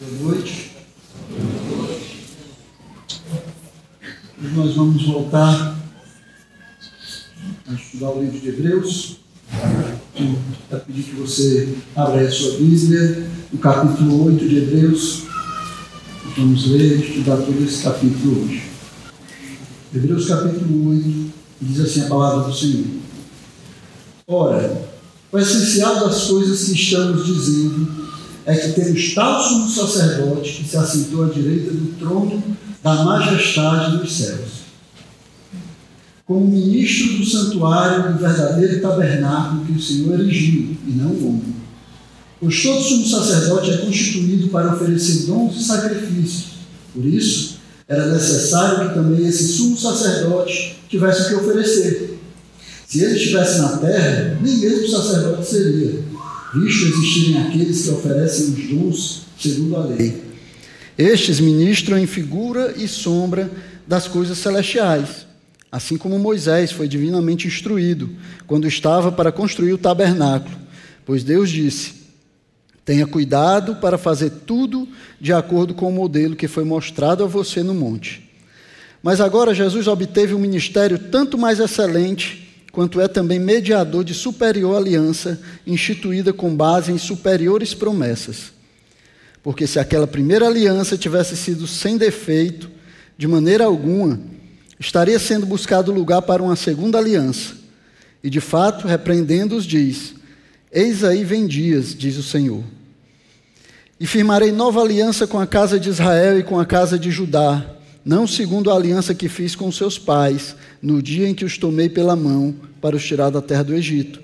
Boa noite. Hoje nós vamos voltar a estudar o livro de Hebreus. Quero pedir que você abra a sua Bíblia, no capítulo 8 de Hebreus. Vamos ler e estudar todo esse capítulo hoje. Hebreus capítulo 8 diz assim a palavra do Senhor. Ora, o essencial das coisas que estamos dizendo é que temos tal sumo sacerdote que se assentou à direita do trono da majestade dos céus. Como ministro do santuário do verdadeiro tabernáculo que o Senhor erigiu, e não o homem. Pois todo sumo sacerdote é constituído para oferecer dons e sacrifícios. Por isso, era necessário que também esse sumo sacerdote tivesse o que oferecer. Se ele estivesse na terra, nem mesmo sacerdote seria, visto existirem aqueles que oferecem os dons segundo a lei. Estes ministram em figura e sombra das coisas celestiais, assim como Moisés foi divinamente instruído quando estava para construir o tabernáculo, pois Deus disse: Tenha cuidado para fazer tudo de acordo com o modelo que foi mostrado a você no monte. Mas agora Jesus obteve um ministério tanto mais excelente quanto é também mediador de superior aliança, instituída com base em superiores promessas. Porque se aquela primeira aliança tivesse sido sem defeito, de maneira alguma, estaria sendo buscado lugar para uma segunda aliança. E de fato, repreendendo-os, diz: Eis aí vem dias, diz o Senhor. E firmarei nova aliança com a casa de Israel e com a casa de Judá não segundo a aliança que fiz com seus pais, no dia em que os tomei pela mão para os tirar da terra do Egito.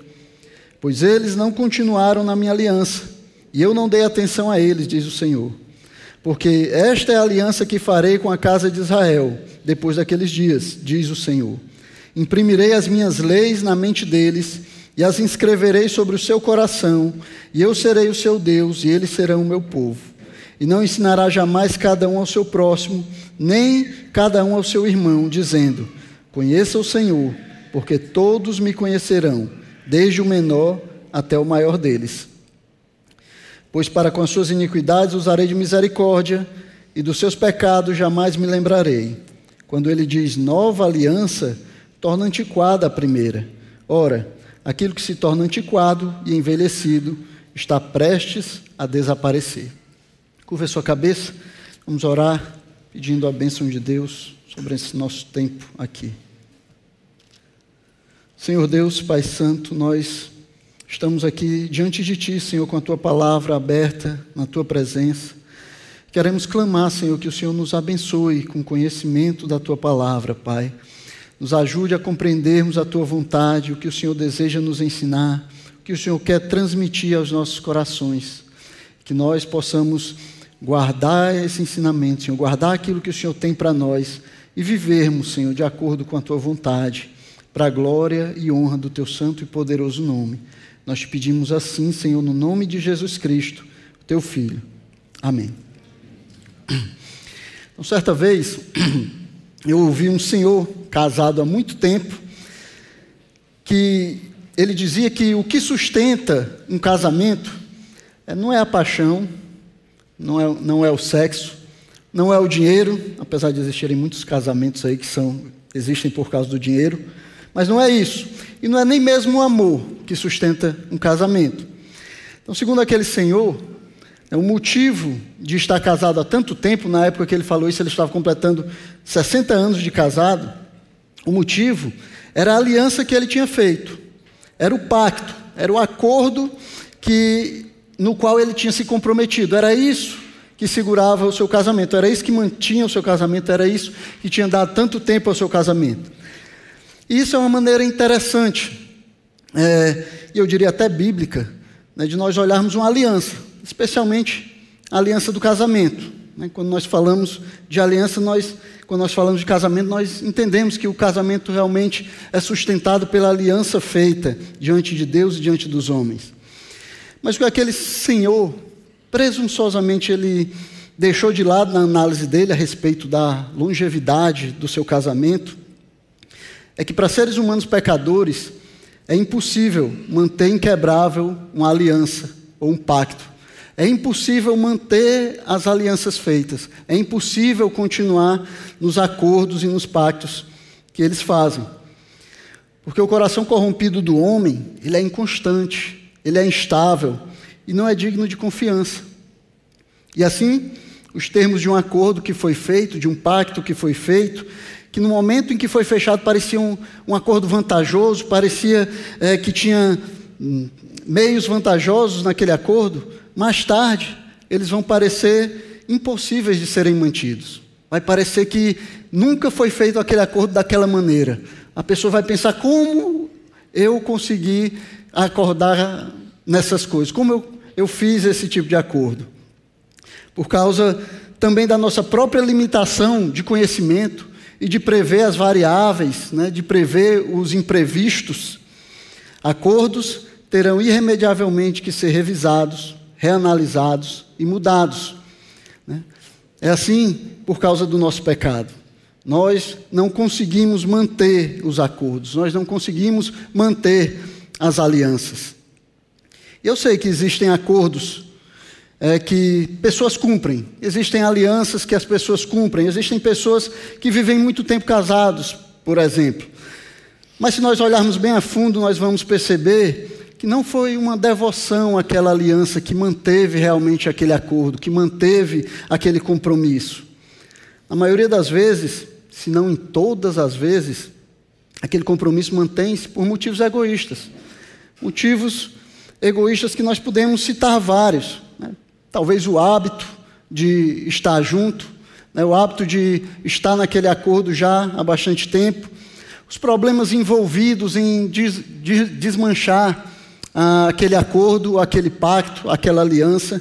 Pois eles não continuaram na minha aliança, e eu não dei atenção a eles, diz o Senhor. Porque esta é a aliança que farei com a casa de Israel, depois daqueles dias, diz o Senhor. Imprimirei as minhas leis na mente deles, e as inscreverei sobre o seu coração, e eu serei o seu Deus, e eles serão o meu povo. E não ensinará jamais cada um ao seu próximo, nem cada um ao seu irmão, dizendo: Conheça o Senhor, porque todos me conhecerão, desde o menor até o maior deles. Pois para com as suas iniquidades usarei de misericórdia, e dos seus pecados jamais me lembrarei. Quando ele diz nova aliança, torna antiquada a primeira. Ora, aquilo que se torna antiquado e envelhecido está prestes a desaparecer. Curva a sua cabeça, vamos orar pedindo a bênção de Deus sobre esse nosso tempo aqui. Senhor Deus, Pai Santo, nós estamos aqui diante de Ti, Senhor, com a Tua palavra aberta na Tua presença. Queremos clamar, Senhor, que o Senhor nos abençoe com conhecimento da Tua palavra, Pai. Nos ajude a compreendermos a Tua vontade, o que o Senhor deseja nos ensinar, o que o Senhor quer transmitir aos nossos corações. Que nós possamos guardar esse ensinamento, Senhor, guardar aquilo que o Senhor tem para nós e vivermos, Senhor, de acordo com a tua vontade, para a glória e honra do teu santo e poderoso nome. Nós te pedimos assim, Senhor, no nome de Jesus Cristo, teu filho. Amém. Então, certa vez, eu ouvi um senhor casado há muito tempo que ele dizia que o que sustenta um casamento é, não é a paixão, não é, não é o sexo, não é o dinheiro, apesar de existirem muitos casamentos aí que são, existem por causa do dinheiro, mas não é isso. E não é nem mesmo o amor que sustenta um casamento. Então, segundo aquele senhor, o motivo de estar casado há tanto tempo, na época que ele falou isso, ele estava completando 60 anos de casado, o motivo era a aliança que ele tinha feito, era o pacto, era o acordo que no qual ele tinha se comprometido. Era isso que segurava o seu casamento, era isso que mantinha o seu casamento, era isso que tinha dado tanto tempo ao seu casamento. E isso é uma maneira interessante, é, e eu diria até bíblica, né, de nós olharmos uma aliança, especialmente a aliança do casamento. Né? Quando nós falamos de aliança, nós, quando nós falamos de casamento, nós entendemos que o casamento realmente é sustentado pela aliança feita diante de Deus e diante dos homens. Mas que aquele senhor, presunçosamente, ele deixou de lado na análise dele a respeito da longevidade do seu casamento, é que para seres humanos pecadores é impossível manter inquebrável uma aliança ou um pacto. É impossível manter as alianças feitas, é impossível continuar nos acordos e nos pactos que eles fazem. Porque o coração corrompido do homem, ele é inconstante, ele é instável e não é digno de confiança. E assim, os termos de um acordo que foi feito, de um pacto que foi feito, que no momento em que foi fechado parecia um, um acordo vantajoso, parecia é, que tinha hum, meios vantajosos naquele acordo, mais tarde eles vão parecer impossíveis de serem mantidos. Vai parecer que nunca foi feito aquele acordo daquela maneira. A pessoa vai pensar como eu consegui acordar nessas coisas, como eu, eu fiz esse tipo de acordo. Por causa também da nossa própria limitação de conhecimento, e de prever as variáveis, né, de prever os imprevistos, acordos terão irremediavelmente que ser revisados, reanalisados e mudados. Né? É assim por causa do nosso pecado. Nós não conseguimos manter os acordos, nós não conseguimos manter as alianças. Eu sei que existem acordos é, que pessoas cumprem, existem alianças que as pessoas cumprem, existem pessoas que vivem muito tempo casados, por exemplo. Mas se nós olharmos bem a fundo, nós vamos perceber que não foi uma devoção àquela aliança que manteve realmente aquele acordo, que manteve aquele compromisso. Na maioria das vezes, se não em todas as vezes, aquele compromisso mantém-se por motivos egoístas. Motivos egoístas que nós podemos citar vários talvez o hábito de estar junto, né, o hábito de estar naquele acordo já há bastante tempo, os problemas envolvidos em des, des, desmanchar ah, aquele acordo, aquele pacto, aquela aliança,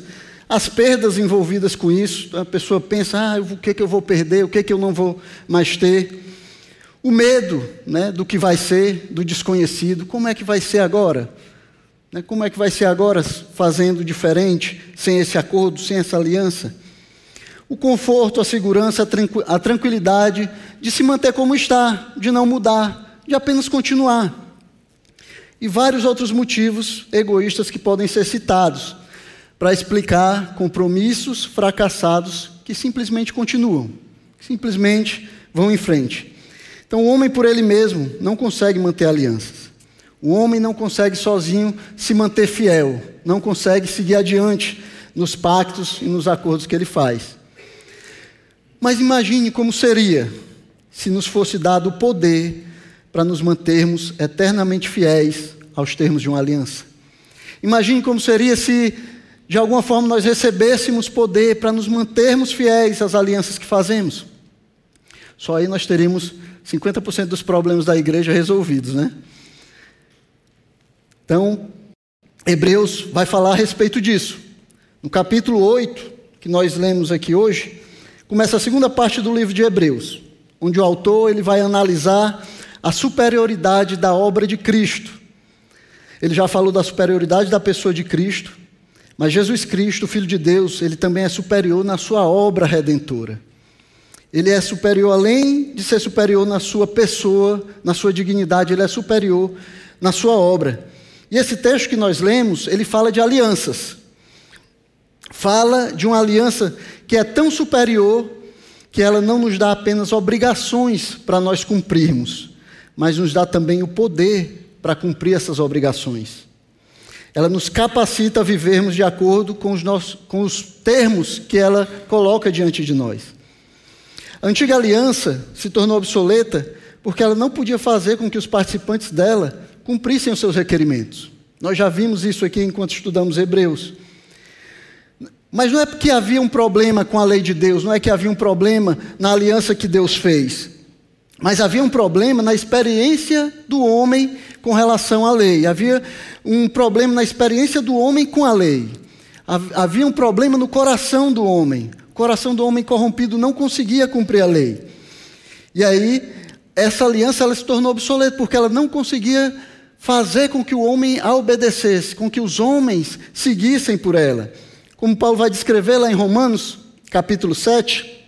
as perdas envolvidas com isso, a pessoa pensa, ah, o que, que eu vou perder, o que, que eu não vou mais ter. O medo né, do que vai ser, do desconhecido, como é que vai ser agora? Né, como é que vai ser agora fazendo diferente, sem esse acordo, sem essa aliança? O conforto, a segurança, a tranquilidade de se manter como está, de não mudar, de apenas continuar. E vários outros motivos egoístas que podem ser citados para explicar compromissos fracassados que simplesmente continuam, simplesmente vão em frente. Então, o homem por ele mesmo não consegue manter alianças. O homem não consegue sozinho se manter fiel, não consegue seguir adiante nos pactos e nos acordos que ele faz. Mas imagine como seria se nos fosse dado o poder para nos mantermos eternamente fiéis aos termos de uma aliança. Imagine como seria se, de alguma forma, nós recebêssemos poder para nos mantermos fiéis às alianças que fazemos. Só aí nós teríamos 50% dos problemas da igreja resolvidos, né? Então, Hebreus vai falar a respeito disso. No capítulo 8, que nós lemos aqui hoje, começa a segunda parte do livro de Hebreus, onde o autor ele vai analisar a superioridade da obra de Cristo. Ele já falou da superioridade da pessoa de Cristo, mas Jesus Cristo, Filho de Deus, ele também é superior na sua obra redentora. Ele é superior, além de ser superior na sua pessoa, na sua dignidade, ele é superior na sua obra. E esse texto que nós lemos, ele fala de alianças. Fala de uma aliança que é tão superior que ela não nos dá apenas obrigações para nós cumprirmos, mas nos dá também o poder para cumprir essas obrigações. Ela nos capacita a vivermos de acordo com os, nossos, com os termos que ela coloca diante de nós. A antiga aliança se tornou obsoleta porque ela não podia fazer com que os participantes dela cumprissem os seus requerimentos. Nós já vimos isso aqui enquanto estudamos Hebreus. Mas não é porque havia um problema com a lei de Deus, não é que havia um problema na aliança que Deus fez. Mas havia um problema na experiência do homem com relação à lei. Havia um problema na experiência do homem com a lei. Havia um problema no coração do homem. O coração do homem corrompido não conseguia cumprir a lei. E aí, essa aliança ela se tornou obsoleta, porque ela não conseguia fazer com que o homem a obedecesse, com que os homens seguissem por ela. Como Paulo vai descrever lá em Romanos, capítulo 7,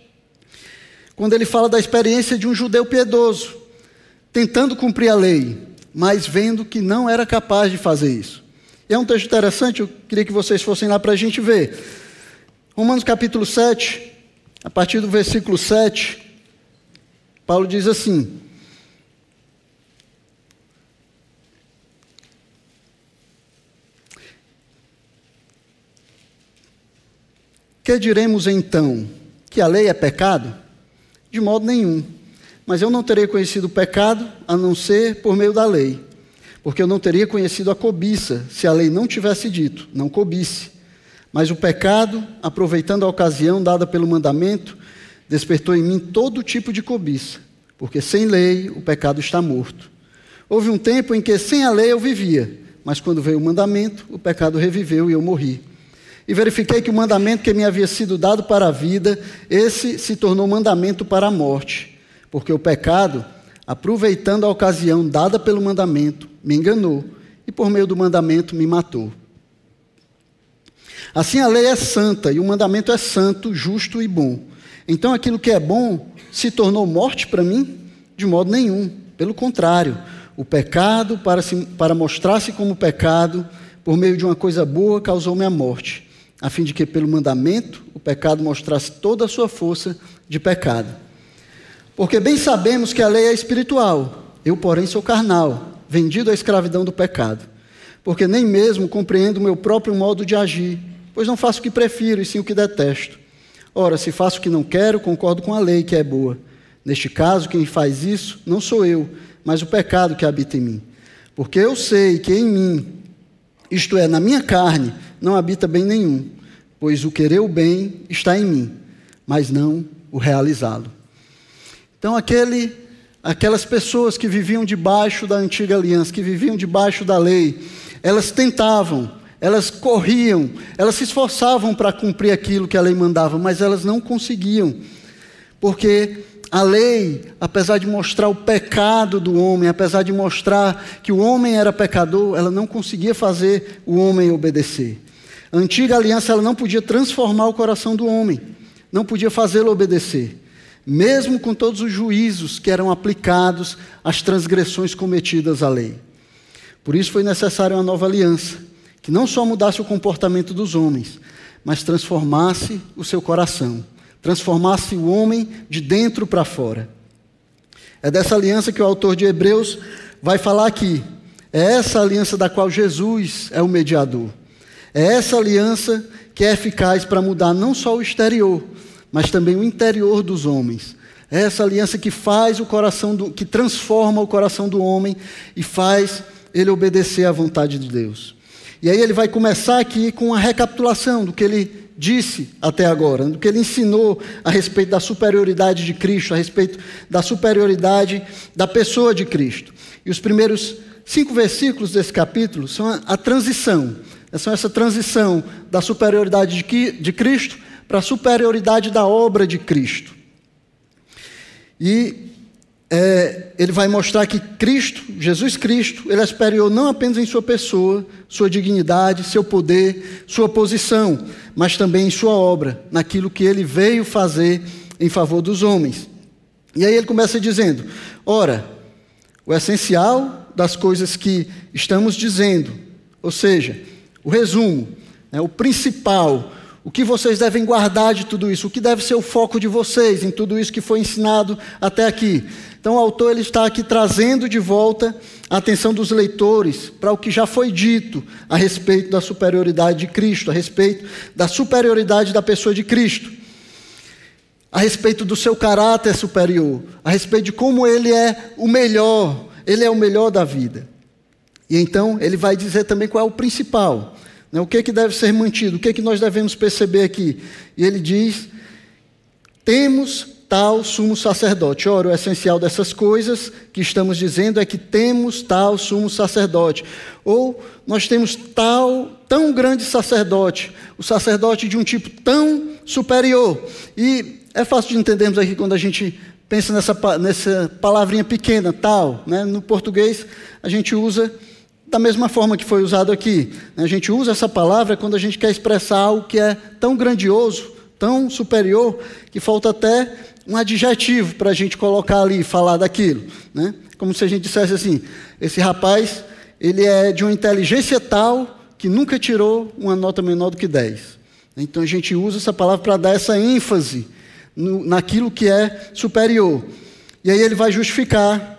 quando ele fala da experiência de um judeu piedoso, tentando cumprir a lei, mas vendo que não era capaz de fazer isso. E é um texto interessante, eu queria que vocês fossem lá para a gente ver. Romanos capítulo 7, a partir do versículo 7, Paulo diz assim: Que diremos então? Que a lei é pecado? De modo nenhum. Mas eu não terei conhecido o pecado a não ser por meio da lei. Porque eu não teria conhecido a cobiça se a lei não tivesse dito, não cobice. Mas o pecado, aproveitando a ocasião dada pelo mandamento, despertou em mim todo tipo de cobiça, porque sem lei o pecado está morto. Houve um tempo em que sem a lei eu vivia, mas quando veio o mandamento, o pecado reviveu e eu morri. E verifiquei que o mandamento que me havia sido dado para a vida, esse se tornou mandamento para a morte, porque o pecado, aproveitando a ocasião dada pelo mandamento, me enganou e por meio do mandamento me matou. Assim a lei é santa e o mandamento é santo, justo e bom. Então aquilo que é bom se tornou morte para mim? De modo nenhum. Pelo contrário, o pecado, para, para mostrar-se como pecado, por meio de uma coisa boa, causou-me a morte a fim de que, pelo mandamento, o pecado mostrasse toda a sua força de pecado. Porque bem sabemos que a lei é espiritual, eu, porém, sou carnal, vendido à escravidão do pecado. Porque nem mesmo compreendo o meu próprio modo de agir, pois não faço o que prefiro, e sim o que detesto. Ora, se faço o que não quero, concordo com a lei que é boa. Neste caso, quem faz isso não sou eu, mas o pecado que habita em mim. Porque eu sei que em mim, isto é, na minha carne, não habita bem nenhum, pois o querer o bem está em mim, mas não o realizá-lo. Então, aquele, aquelas pessoas que viviam debaixo da antiga aliança, que viviam debaixo da lei, elas tentavam, elas corriam, elas se esforçavam para cumprir aquilo que a lei mandava, mas elas não conseguiam, porque a lei, apesar de mostrar o pecado do homem, apesar de mostrar que o homem era pecador, ela não conseguia fazer o homem obedecer. A antiga aliança ela não podia transformar o coração do homem, não podia fazê-lo obedecer, mesmo com todos os juízos que eram aplicados às transgressões cometidas à lei. Por isso foi necessária uma nova aliança, que não só mudasse o comportamento dos homens, mas transformasse o seu coração, transformasse o homem de dentro para fora. É dessa aliança que o autor de Hebreus vai falar aqui. É essa aliança da qual Jesus é o mediador. É essa aliança que é eficaz para mudar não só o exterior, mas também o interior dos homens. É essa aliança que faz o coração do, que transforma o coração do homem e faz ele obedecer à vontade de Deus. E aí ele vai começar aqui com uma recapitulação do que ele disse até agora, do que ele ensinou a respeito da superioridade de Cristo, a respeito da superioridade da pessoa de Cristo. E os primeiros cinco versículos desse capítulo são a, a transição são essa transição da superioridade de, de Cristo para a superioridade da obra de Cristo. E é, ele vai mostrar que Cristo, Jesus Cristo, ele é superior não apenas em sua pessoa, sua dignidade, seu poder, sua posição, mas também em sua obra, naquilo que ele veio fazer em favor dos homens. E aí ele começa dizendo: ora, o essencial das coisas que estamos dizendo, ou seja, o resumo, né, o principal, o que vocês devem guardar de tudo isso, o que deve ser o foco de vocês em tudo isso que foi ensinado até aqui. Então, o autor ele está aqui trazendo de volta a atenção dos leitores para o que já foi dito a respeito da superioridade de Cristo, a respeito da superioridade da pessoa de Cristo, a respeito do seu caráter superior, a respeito de como ele é o melhor, ele é o melhor da vida. E então ele vai dizer também qual é o principal, né? o que, é que deve ser mantido, o que, é que nós devemos perceber aqui. E ele diz: temos tal sumo sacerdote. Ora, o essencial dessas coisas que estamos dizendo é que temos tal sumo sacerdote. Ou nós temos tal, tão grande sacerdote, o sacerdote de um tipo tão superior. E é fácil de entendermos aqui quando a gente pensa nessa, nessa palavrinha pequena, tal. Né? No português, a gente usa da mesma forma que foi usado aqui. Né? A gente usa essa palavra quando a gente quer expressar algo que é tão grandioso, tão superior, que falta até um adjetivo para a gente colocar ali, falar daquilo. Né? Como se a gente dissesse assim: esse rapaz, ele é de uma inteligência tal que nunca tirou uma nota menor do que 10. Então a gente usa essa palavra para dar essa ênfase no, naquilo que é superior. E aí ele vai justificar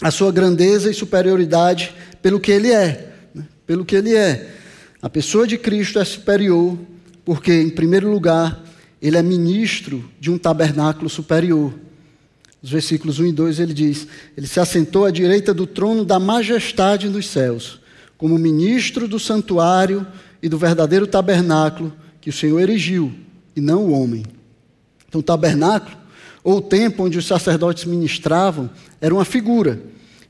a sua grandeza e superioridade pelo que ele é. Né? Pelo que ele é. A pessoa de Cristo é superior, porque, em primeiro lugar, ele é ministro de um tabernáculo superior. Nos versículos 1 e 2 ele diz: Ele se assentou à direita do trono da majestade dos céus, como ministro do santuário e do verdadeiro tabernáculo que o Senhor erigiu, e não o homem. Então, o tabernáculo, ou o templo onde os sacerdotes ministravam, era uma figura,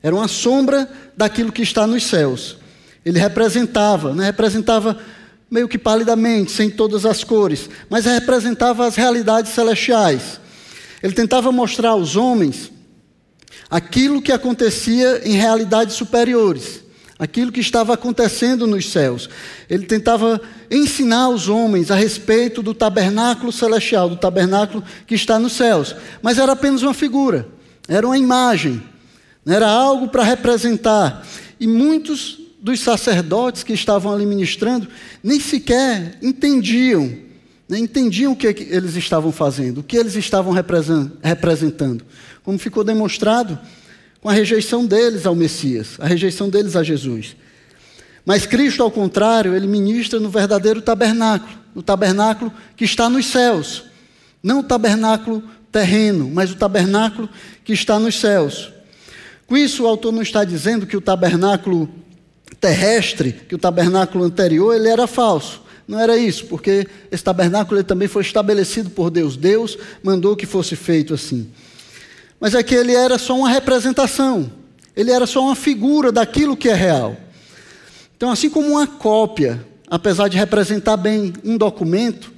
era uma sombra daquilo que está nos céus. Ele representava, né, representava meio que palidamente, sem todas as cores, mas representava as realidades celestiais. Ele tentava mostrar aos homens aquilo que acontecia em realidades superiores, aquilo que estava acontecendo nos céus. Ele tentava ensinar aos homens a respeito do tabernáculo celestial, do tabernáculo que está nos céus, mas era apenas uma figura, era uma imagem, era algo para representar. E muitos dos sacerdotes que estavam ali ministrando nem sequer entendiam, nem entendiam o que eles estavam fazendo, o que eles estavam representando, como ficou demonstrado com a rejeição deles ao Messias, a rejeição deles a Jesus. Mas Cristo, ao contrário, ele ministra no verdadeiro tabernáculo, no tabernáculo que está nos céus, não o tabernáculo terreno, mas o tabernáculo que está nos céus. Com isso, o autor não está dizendo que o tabernáculo terrestre, que o tabernáculo anterior, ele era falso. Não era isso, porque esse tabernáculo também foi estabelecido por Deus. Deus mandou que fosse feito assim. Mas é que ele era só uma representação. Ele era só uma figura daquilo que é real. Então, assim como uma cópia, apesar de representar bem um documento,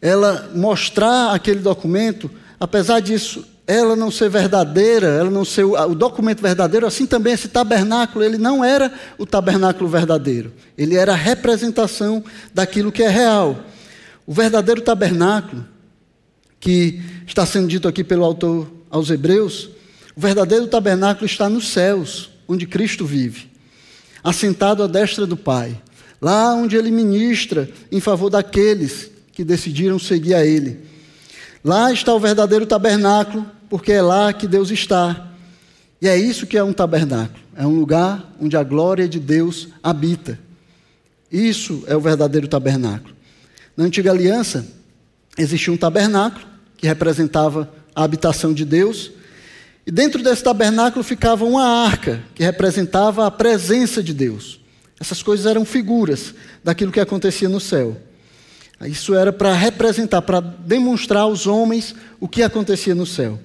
ela mostrar aquele documento, apesar disso ela não ser verdadeira, ela não ser o documento verdadeiro, assim também esse tabernáculo, ele não era o tabernáculo verdadeiro. Ele era a representação daquilo que é real. O verdadeiro tabernáculo, que está sendo dito aqui pelo autor aos Hebreus, o verdadeiro tabernáculo está nos céus, onde Cristo vive, assentado à destra do Pai, lá onde ele ministra em favor daqueles que decidiram seguir a ele. Lá está o verdadeiro tabernáculo, porque é lá que Deus está. E é isso que é um tabernáculo. É um lugar onde a glória de Deus habita. Isso é o verdadeiro tabernáculo. Na antiga aliança, existia um tabernáculo que representava a habitação de Deus. E dentro desse tabernáculo ficava uma arca que representava a presença de Deus. Essas coisas eram figuras daquilo que acontecia no céu. Isso era para representar, para demonstrar aos homens o que acontecia no céu.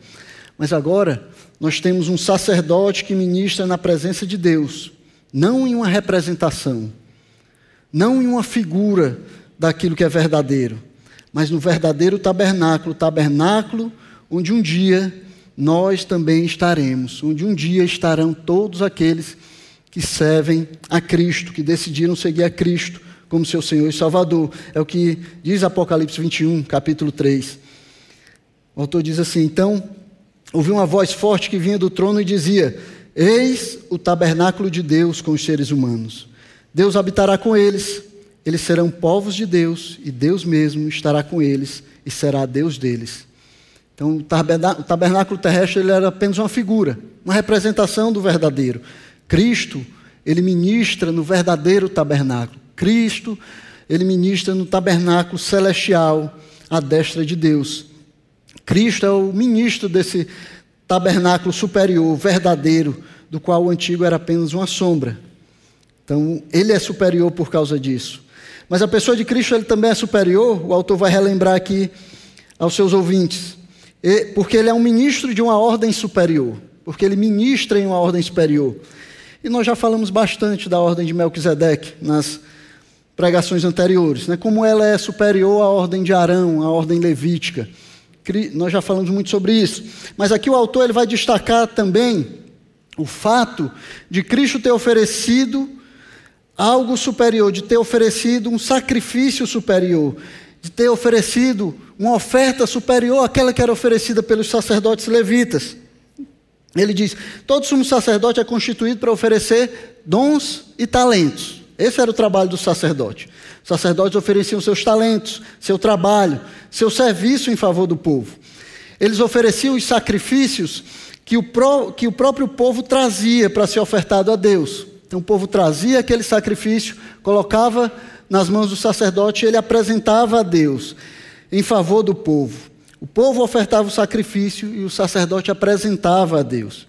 Mas agora nós temos um sacerdote que ministra na presença de Deus, não em uma representação, não em uma figura daquilo que é verdadeiro, mas no verdadeiro tabernáculo tabernáculo onde um dia nós também estaremos, onde um dia estarão todos aqueles que servem a Cristo, que decidiram seguir a Cristo como seu Senhor e Salvador. É o que diz Apocalipse 21, capítulo 3. O autor diz assim: Então ouvi uma voz forte que vinha do trono e dizia: Eis o tabernáculo de Deus com os seres humanos. Deus habitará com eles, eles serão povos de Deus, e Deus mesmo estará com eles e será Deus deles. Então, o tabernáculo terrestre ele era apenas uma figura, uma representação do verdadeiro. Cristo, ele ministra no verdadeiro tabernáculo. Cristo, ele ministra no tabernáculo celestial, à destra de Deus. Cristo é o ministro desse tabernáculo superior, verdadeiro, do qual o antigo era apenas uma sombra. Então, ele é superior por causa disso. Mas a pessoa de Cristo ele também é superior, o autor vai relembrar aqui aos seus ouvintes, porque ele é um ministro de uma ordem superior, porque ele ministra em uma ordem superior. E nós já falamos bastante da ordem de Melquisedeque nas pregações anteriores, né? como ela é superior à ordem de Arão, à ordem levítica. Nós já falamos muito sobre isso. Mas aqui o autor ele vai destacar também o fato de Cristo ter oferecido algo superior, de ter oferecido um sacrifício superior, de ter oferecido uma oferta superior àquela que era oferecida pelos sacerdotes levitas. Ele diz: todo sumo sacerdote é constituído para oferecer dons e talentos. Esse era o trabalho do sacerdote. Os sacerdotes ofereciam seus talentos, seu trabalho, seu serviço em favor do povo. Eles ofereciam os sacrifícios que o, pró que o próprio povo trazia para ser ofertado a Deus. Então o povo trazia aquele sacrifício, colocava nas mãos do sacerdote ele apresentava a Deus em favor do povo. O povo ofertava o sacrifício e o sacerdote apresentava a Deus.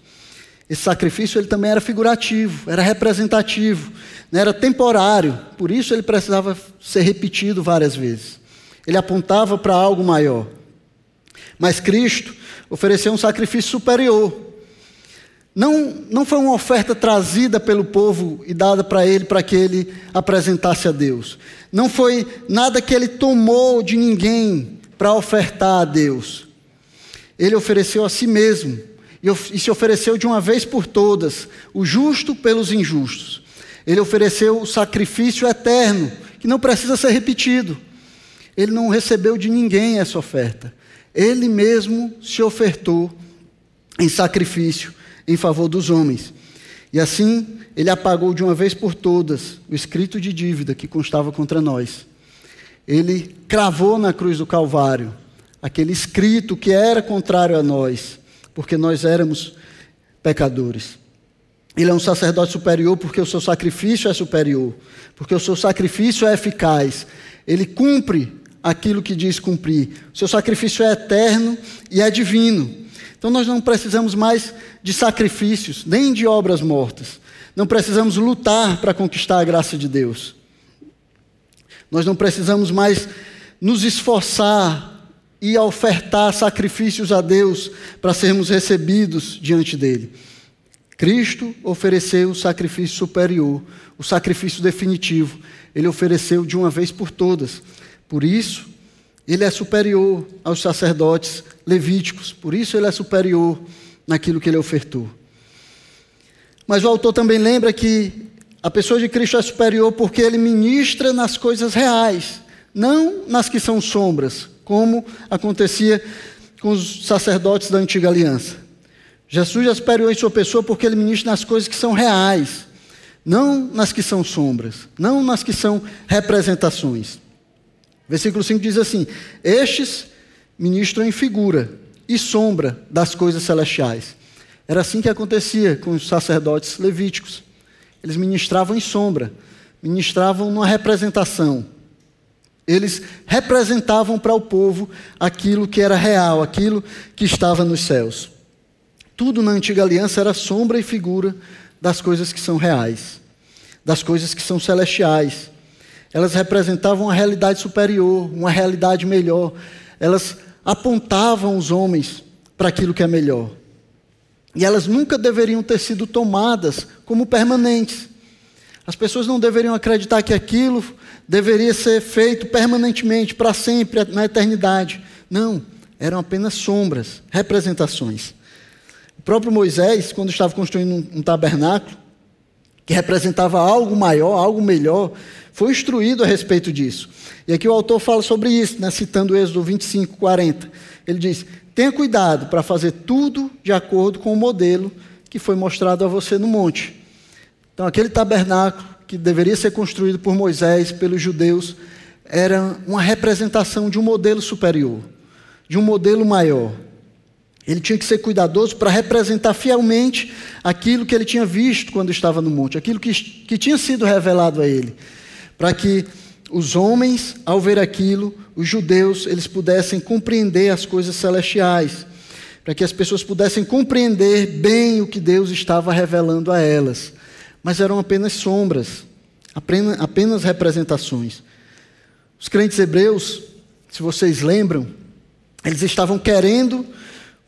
Esse sacrifício ele também era figurativo, era representativo, né, era temporário, por isso ele precisava ser repetido várias vezes. Ele apontava para algo maior. Mas Cristo ofereceu um sacrifício superior. Não, não foi uma oferta trazida pelo povo e dada para ele para que ele apresentasse a Deus. Não foi nada que ele tomou de ninguém para ofertar a Deus. Ele ofereceu a si mesmo e se ofereceu de uma vez por todas, o justo pelos injustos. Ele ofereceu o sacrifício eterno, que não precisa ser repetido. Ele não recebeu de ninguém essa oferta. Ele mesmo se ofertou em sacrifício em favor dos homens. E assim, ele apagou de uma vez por todas o escrito de dívida que constava contra nós. Ele cravou na cruz do Calvário aquele escrito que era contrário a nós, porque nós éramos pecadores. Ele é um sacerdote superior porque o seu sacrifício é superior, porque o seu sacrifício é eficaz. Ele cumpre aquilo que diz cumprir. O seu sacrifício é eterno e é divino. Então nós não precisamos mais de sacrifícios, nem de obras mortas. Não precisamos lutar para conquistar a graça de Deus. Nós não precisamos mais nos esforçar e ofertar sacrifícios a Deus para sermos recebidos diante dele. Cristo ofereceu o sacrifício superior, o sacrifício definitivo. Ele ofereceu de uma vez por todas. Por isso, ele é superior aos sacerdotes levíticos, por isso ele é superior naquilo que ele ofertou. Mas o autor também lembra que a pessoa de Cristo é superior porque ele ministra nas coisas reais, não nas que são sombras, como acontecia com os sacerdotes da antiga aliança. Jesus é superior em sua pessoa porque ele ministra nas coisas que são reais, não nas que são sombras, não nas que são representações. Versículo 5 diz assim: Estes ministram em figura e sombra das coisas celestiais. Era assim que acontecia com os sacerdotes levíticos. Eles ministravam em sombra, ministravam numa representação. Eles representavam para o povo aquilo que era real, aquilo que estava nos céus. Tudo na antiga aliança era sombra e figura das coisas que são reais, das coisas que são celestiais. Elas representavam uma realidade superior, uma realidade melhor. Elas apontavam os homens para aquilo que é melhor. E elas nunca deveriam ter sido tomadas como permanentes. As pessoas não deveriam acreditar que aquilo deveria ser feito permanentemente, para sempre, na eternidade. Não, eram apenas sombras, representações. O próprio Moisés, quando estava construindo um, tabernáculo, que representava algo maior, algo melhor, foi instruído a respeito disso. E aqui o autor fala sobre isso, né, citando o Êxodo 25, 40. Ele diz: tenha cuidado para fazer tudo de acordo com o modelo que foi mostrado a você no monte. Então, aquele tabernáculo que deveria ser construído por Moisés, pelos judeus, era uma representação de um modelo superior, de um modelo maior. Ele tinha que ser cuidadoso para representar fielmente aquilo que ele tinha visto quando estava no monte, aquilo que, que tinha sido revelado a ele, para que os homens, ao ver aquilo, os judeus, eles pudessem compreender as coisas celestiais, para que as pessoas pudessem compreender bem o que Deus estava revelando a elas. Mas eram apenas sombras, apenas, representações. Os crentes hebreus, se vocês lembram, eles estavam querendo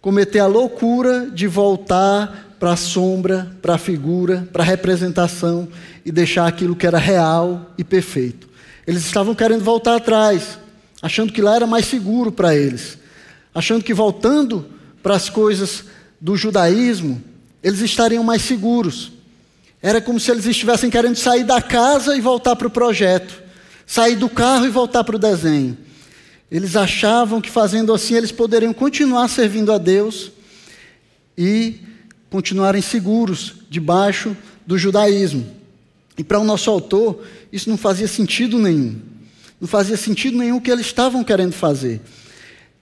cometer a loucura de voltar para a sombra, para a figura, para a representação e deixar aquilo que era real e perfeito. Eles estavam querendo voltar atrás, achando que lá era mais seguro para eles, achando que voltando para as coisas do judaísmo, eles estariam mais seguros. Era como se eles estivessem querendo sair da casa e voltar para o projeto, sair do carro e voltar para o desenho. Eles achavam que fazendo assim eles poderiam continuar servindo a Deus e continuarem seguros debaixo do judaísmo. E para o nosso autor, isso não fazia sentido nenhum. Não fazia sentido nenhum o que eles estavam querendo fazer.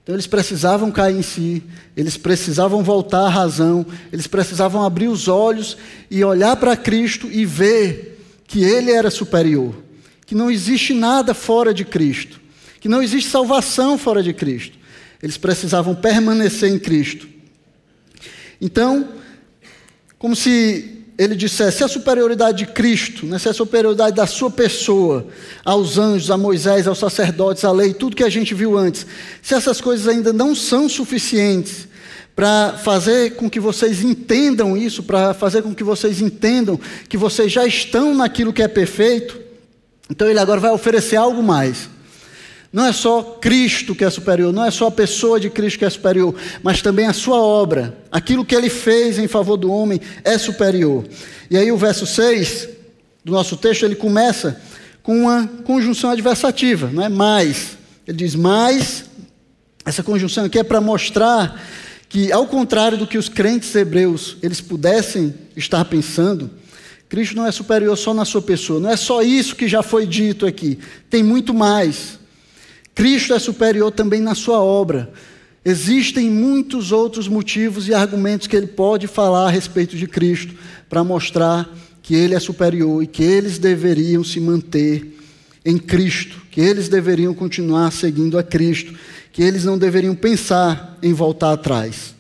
Então eles precisavam cair em si, eles precisavam voltar à razão, eles precisavam abrir os olhos e olhar para Cristo e ver que Ele era superior, que não existe nada fora de Cristo, que não existe salvação fora de Cristo. Eles precisavam permanecer em Cristo. Então, como se ele dissesse a superioridade de Cristo, né, se a superioridade da sua pessoa aos anjos, a Moisés, aos sacerdotes, à lei, tudo que a gente viu antes, se essas coisas ainda não são suficientes para fazer com que vocês entendam isso, para fazer com que vocês entendam que vocês já estão naquilo que é perfeito, então ele agora vai oferecer algo mais. Não é só Cristo que é superior, não é só a pessoa de Cristo que é superior, mas também a sua obra. Aquilo que ele fez em favor do homem é superior. E aí o verso 6 do nosso texto, ele começa com uma conjunção adversativa, não é mais. Ele diz mais. Essa conjunção aqui é para mostrar que, ao contrário do que os crentes hebreus eles pudessem estar pensando, Cristo não é superior só na sua pessoa, não é só isso que já foi dito aqui, tem muito mais. Cristo é superior também na sua obra. Existem muitos outros motivos e argumentos que ele pode falar a respeito de Cristo para mostrar que ele é superior e que eles deveriam se manter em Cristo, que eles deveriam continuar seguindo a Cristo, que eles não deveriam pensar em voltar atrás.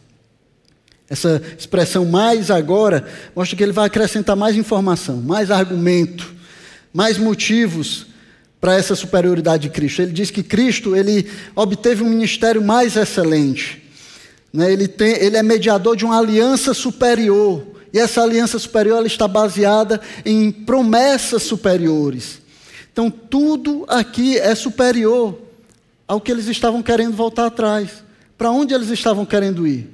Essa expressão mais agora mostra que ele vai acrescentar mais informação, mais argumento, mais motivos para essa superioridade de Cristo. Ele diz que Cristo ele obteve um ministério mais excelente. Né? Ele, tem, ele é mediador de uma aliança superior. E essa aliança superior ela está baseada em promessas superiores. Então, tudo aqui é superior ao que eles estavam querendo voltar atrás. Para onde eles estavam querendo ir?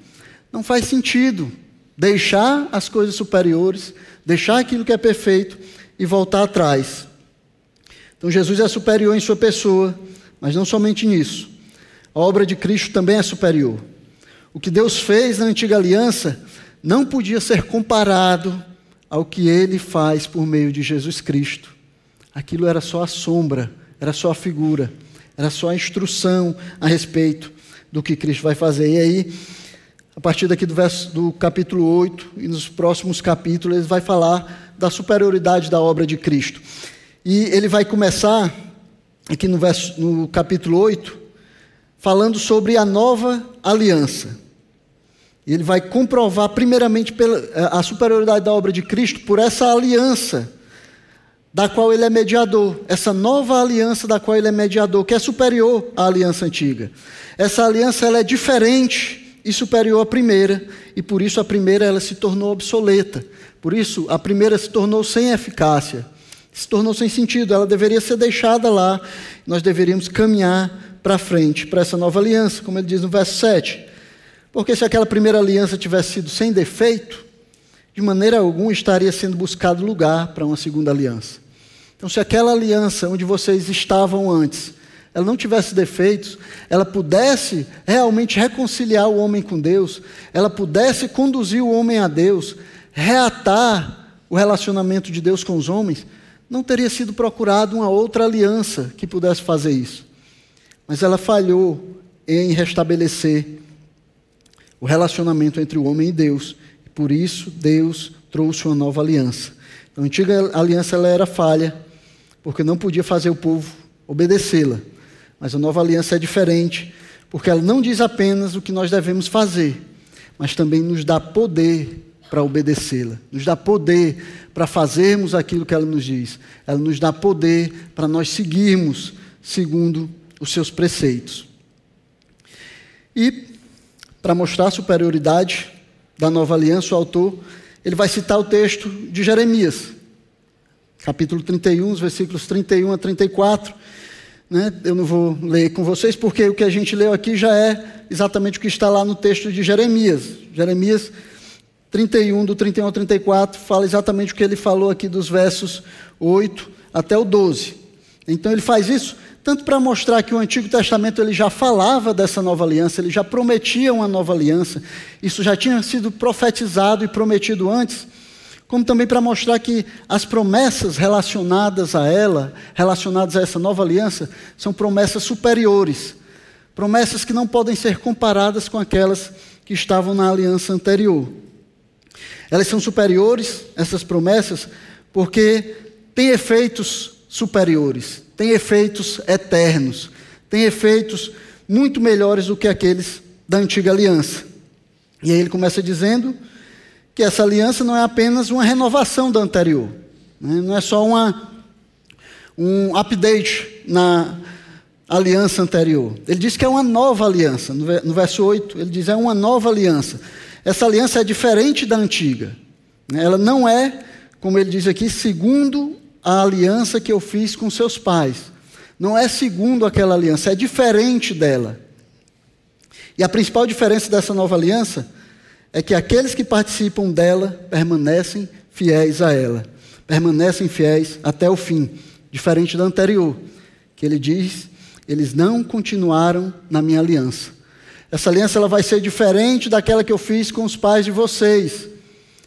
Não faz sentido deixar as coisas superiores, deixar aquilo que é perfeito e voltar atrás. Então Jesus é superior em sua pessoa, mas não somente nisso. A obra de Cristo também é superior. O que Deus fez na antiga aliança não podia ser comparado ao que ele faz por meio de Jesus Cristo. Aquilo era só a sombra, era só a figura, era só a instrução a respeito do que Cristo vai fazer. E aí, a partir daqui do, verso, do capítulo 8 e nos próximos capítulos, ele vai falar da superioridade da obra de Cristo. E ele vai começar, aqui no, verso, no capítulo 8, falando sobre a nova aliança. E ele vai comprovar, primeiramente, pela, a superioridade da obra de Cristo por essa aliança, da qual ele é mediador. Essa nova aliança da qual ele é mediador, que é superior à aliança antiga. Essa aliança ela é diferente e superior à primeira, e por isso a primeira ela se tornou obsoleta. Por isso a primeira se tornou sem eficácia se tornou sem sentido, ela deveria ser deixada lá. Nós deveríamos caminhar para frente, para essa nova aliança, como ele diz no verso 7. Porque se aquela primeira aliança tivesse sido sem defeito, de maneira alguma estaria sendo buscado lugar para uma segunda aliança. Então, se aquela aliança onde vocês estavam antes, ela não tivesse defeitos, ela pudesse realmente reconciliar o homem com Deus, ela pudesse conduzir o homem a Deus, reatar o relacionamento de Deus com os homens, não teria sido procurado uma outra aliança que pudesse fazer isso. Mas ela falhou em restabelecer o relacionamento entre o homem e Deus. E por isso, Deus trouxe uma nova aliança. Então, a antiga aliança ela era falha, porque não podia fazer o povo obedecê-la. Mas a nova aliança é diferente, porque ela não diz apenas o que nós devemos fazer, mas também nos dá poder para obedecê-la, nos dá poder para fazermos aquilo que ela nos diz, ela nos dá poder para nós seguirmos segundo os seus preceitos. E, para mostrar a superioridade da nova aliança, o autor ele vai citar o texto de Jeremias, capítulo 31, versículos 31 a 34. Né? Eu não vou ler com vocês, porque o que a gente leu aqui já é exatamente o que está lá no texto de Jeremias. Jeremias 31, do 31 ao 34, fala exatamente o que ele falou aqui dos versos 8 até o 12. Então ele faz isso tanto para mostrar que o Antigo Testamento ele já falava dessa nova aliança, ele já prometia uma nova aliança, isso já tinha sido profetizado e prometido antes, como também para mostrar que as promessas relacionadas a ela, relacionadas a essa nova aliança, são promessas superiores, promessas que não podem ser comparadas com aquelas que estavam na aliança anterior. Elas são superiores, essas promessas, porque têm efeitos superiores, têm efeitos eternos, têm efeitos muito melhores do que aqueles da antiga aliança. E aí ele começa dizendo que essa aliança não é apenas uma renovação da anterior, né? não é só uma, um update na aliança anterior. Ele diz que é uma nova aliança. No verso 8, ele diz: é uma nova aliança. Essa aliança é diferente da antiga. Né? Ela não é, como ele diz aqui, segundo a aliança que eu fiz com seus pais. Não é segundo aquela aliança, é diferente dela. E a principal diferença dessa nova aliança é que aqueles que participam dela permanecem fiéis a ela, permanecem fiéis até o fim, diferente da anterior, que ele diz: eles não continuaram na minha aliança. Essa aliança ela vai ser diferente daquela que eu fiz com os pais de vocês,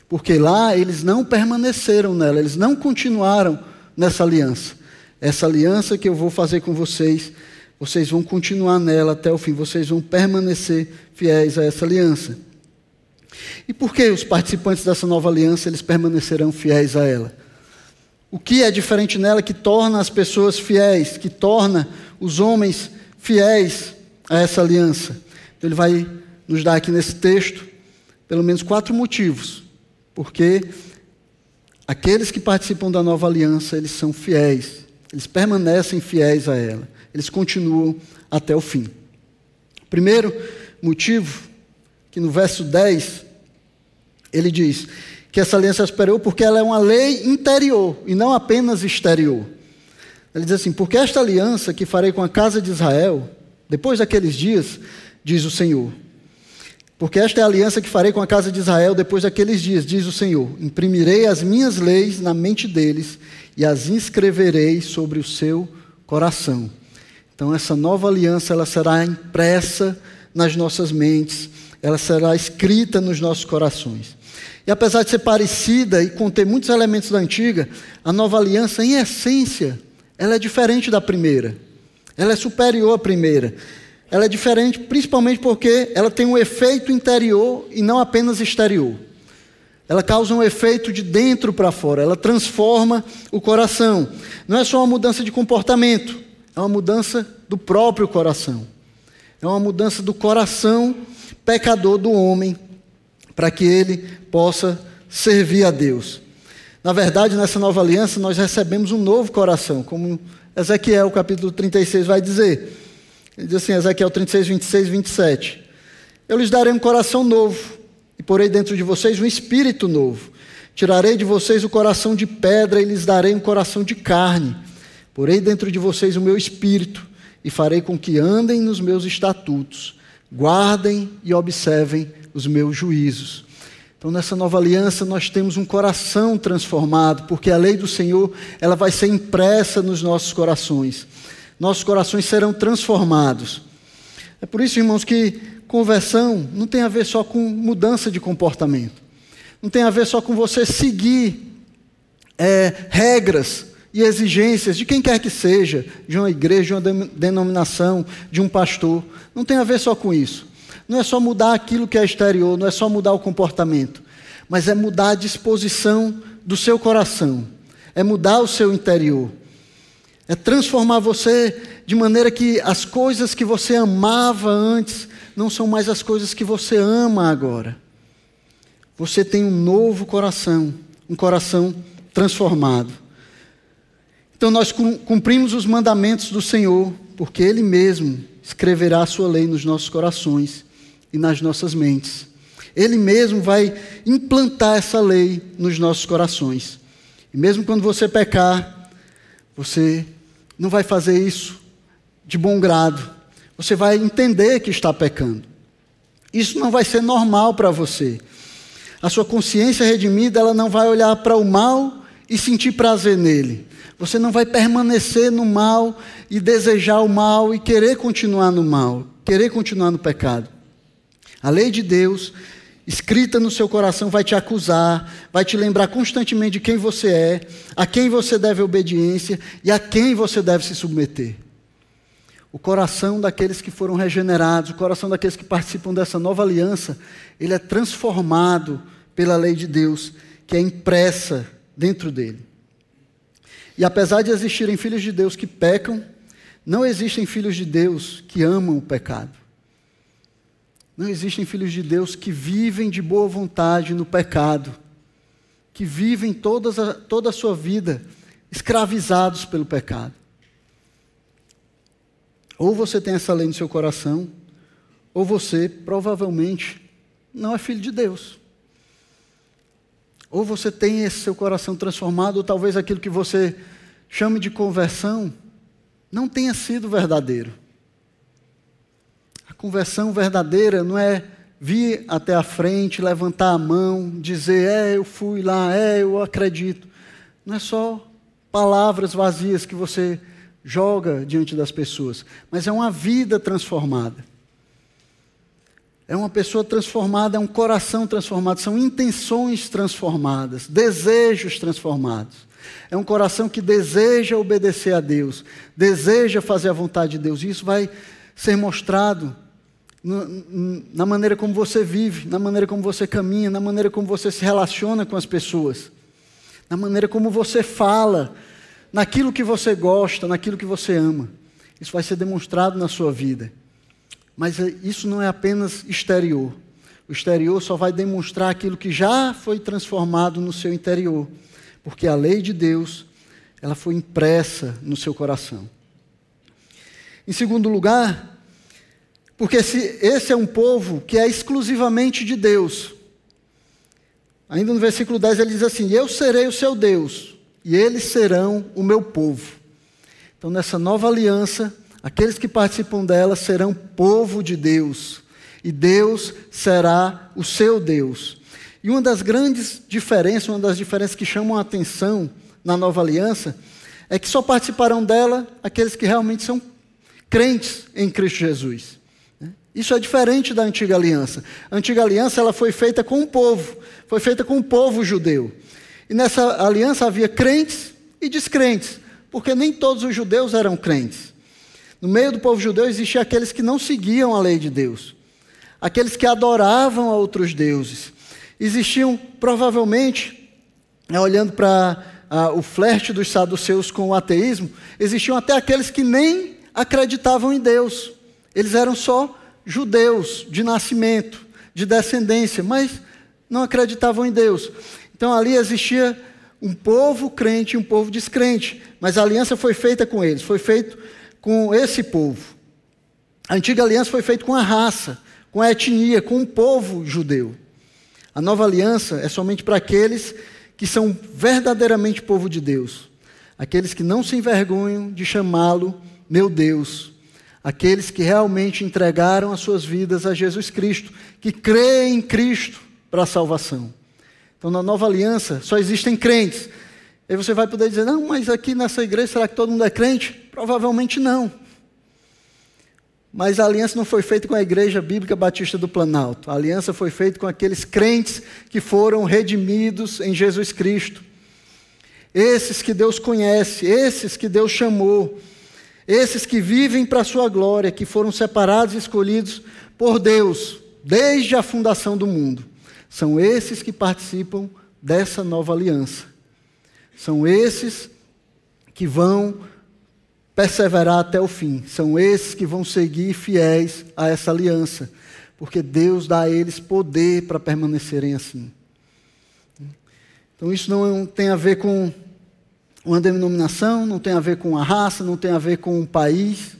porque lá eles não permaneceram nela, eles não continuaram nessa aliança. Essa aliança que eu vou fazer com vocês, vocês vão continuar nela até o fim, vocês vão permanecer fiéis a essa aliança. E por que os participantes dessa nova aliança eles permanecerão fiéis a ela? O que é diferente nela que torna as pessoas fiéis, que torna os homens fiéis a essa aliança? Então ele vai nos dar aqui nesse texto pelo menos quatro motivos. Porque aqueles que participam da nova aliança, eles são fiéis, eles permanecem fiéis a ela, eles continuam até o fim. Primeiro motivo, que no verso 10, ele diz que essa aliança é superior porque ela é uma lei interior e não apenas exterior. Ele diz assim: Porque esta aliança que farei com a casa de Israel, depois daqueles dias, diz o Senhor. Porque esta é a aliança que farei com a casa de Israel depois daqueles dias, diz o Senhor. Imprimirei as minhas leis na mente deles e as inscreverei sobre o seu coração. Então essa nova aliança ela será impressa nas nossas mentes, ela será escrita nos nossos corações. E apesar de ser parecida e conter muitos elementos da antiga, a nova aliança, em essência, ela é diferente da primeira. Ela é superior à primeira. Ela é diferente principalmente porque ela tem um efeito interior e não apenas exterior. Ela causa um efeito de dentro para fora, ela transforma o coração. Não é só uma mudança de comportamento, é uma mudança do próprio coração. É uma mudança do coração pecador do homem para que ele possa servir a Deus. Na verdade, nessa nova aliança, nós recebemos um novo coração, como Ezequiel, capítulo 36, vai dizer. Ele diz assim, Ezequiel 36, 26 27. Eu lhes darei um coração novo, e porei dentro de vocês um espírito novo. Tirarei de vocês o coração de pedra e lhes darei um coração de carne. Porei dentro de vocês o meu espírito, e farei com que andem nos meus estatutos, guardem e observem os meus juízos. Então, nessa nova aliança, nós temos um coração transformado, porque a lei do Senhor, ela vai ser impressa nos nossos corações. Nossos corações serão transformados. É por isso, irmãos, que conversão não tem a ver só com mudança de comportamento. Não tem a ver só com você seguir é, regras e exigências de quem quer que seja, de uma igreja, de uma denominação, de um pastor. Não tem a ver só com isso. Não é só mudar aquilo que é exterior, não é só mudar o comportamento, mas é mudar a disposição do seu coração, é mudar o seu interior, é transformar você de maneira que as coisas que você amava antes não são mais as coisas que você ama agora. Você tem um novo coração, um coração transformado. Então nós cumprimos os mandamentos do Senhor, porque Ele mesmo escreverá a sua lei nos nossos corações e nas nossas mentes. Ele mesmo vai implantar essa lei nos nossos corações. E mesmo quando você pecar, você não vai fazer isso de bom grado. Você vai entender que está pecando. Isso não vai ser normal para você. A sua consciência redimida, ela não vai olhar para o mal e sentir prazer nele. Você não vai permanecer no mal e desejar o mal e querer continuar no mal, querer continuar no pecado. A lei de Deus escrita no seu coração, vai te acusar, vai te lembrar constantemente de quem você é, a quem você deve obediência e a quem você deve se submeter. O coração daqueles que foram regenerados, o coração daqueles que participam dessa nova aliança, ele é transformado pela lei de Deus, que é impressa dentro dele. E apesar de existirem filhos de Deus que pecam, não existem filhos de Deus que amam o pecado. Não existem filhos de Deus que vivem de boa vontade no pecado, que vivem a, toda a sua vida escravizados pelo pecado. Ou você tem essa lei no seu coração, ou você provavelmente não é filho de Deus. Ou você tem esse seu coração transformado, ou talvez aquilo que você chame de conversão não tenha sido verdadeiro. Conversão verdadeira não é vir até a frente, levantar a mão, dizer, é, eu fui lá, é, eu acredito. Não é só palavras vazias que você joga diante das pessoas, mas é uma vida transformada. É uma pessoa transformada, é um coração transformado, são intenções transformadas, desejos transformados. É um coração que deseja obedecer a Deus, deseja fazer a vontade de Deus. E isso vai ser mostrado na maneira como você vive, na maneira como você caminha, na maneira como você se relaciona com as pessoas, na maneira como você fala, naquilo que você gosta, naquilo que você ama. Isso vai ser demonstrado na sua vida. Mas é, isso não é apenas exterior. O exterior só vai demonstrar aquilo que já foi transformado no seu interior, porque a lei de Deus, ela foi impressa no seu coração. Em segundo lugar, porque esse, esse é um povo que é exclusivamente de Deus. Ainda no versículo 10 ele diz assim: Eu serei o seu Deus, e eles serão o meu povo. Então, nessa nova aliança, Aqueles que participam dela serão povo de Deus, e Deus será o seu Deus. E uma das grandes diferenças, uma das diferenças que chamam a atenção na nova aliança, é que só participarão dela aqueles que realmente são crentes em Cristo Jesus. Isso é diferente da antiga aliança. A antiga aliança ela foi feita com o povo, foi feita com o povo judeu. E nessa aliança havia crentes e descrentes, porque nem todos os judeus eram crentes. No meio do povo judeu existiam aqueles que não seguiam a lei de Deus, aqueles que adoravam a outros deuses. Existiam, provavelmente, né, olhando para o flerte dos saduceus com o ateísmo, existiam até aqueles que nem acreditavam em Deus. Eles eram só judeus de nascimento, de descendência, mas não acreditavam em Deus. Então ali existia um povo crente e um povo descrente, mas a aliança foi feita com eles, foi feito com esse povo. A antiga aliança foi feita com a raça, com a etnia, com o povo judeu. A nova aliança é somente para aqueles que são verdadeiramente povo de Deus, aqueles que não se envergonham de chamá-lo meu Deus, aqueles que realmente entregaram as suas vidas a Jesus Cristo, que creem em Cristo para a salvação. Então, na nova aliança, só existem crentes, Aí você vai poder dizer: não, mas aqui nessa igreja, será que todo mundo é crente? Provavelmente não. Mas a aliança não foi feita com a Igreja Bíblica Batista do Planalto. A aliança foi feita com aqueles crentes que foram redimidos em Jesus Cristo. Esses que Deus conhece, esses que Deus chamou, esses que vivem para a sua glória, que foram separados e escolhidos por Deus desde a fundação do mundo. São esses que participam dessa nova aliança. São esses que vão perseverar até o fim. São esses que vão seguir fiéis a essa aliança, porque Deus dá a eles poder para permanecerem assim. Então isso não tem a ver com uma denominação, não tem a ver com a raça, não tem a ver com um país,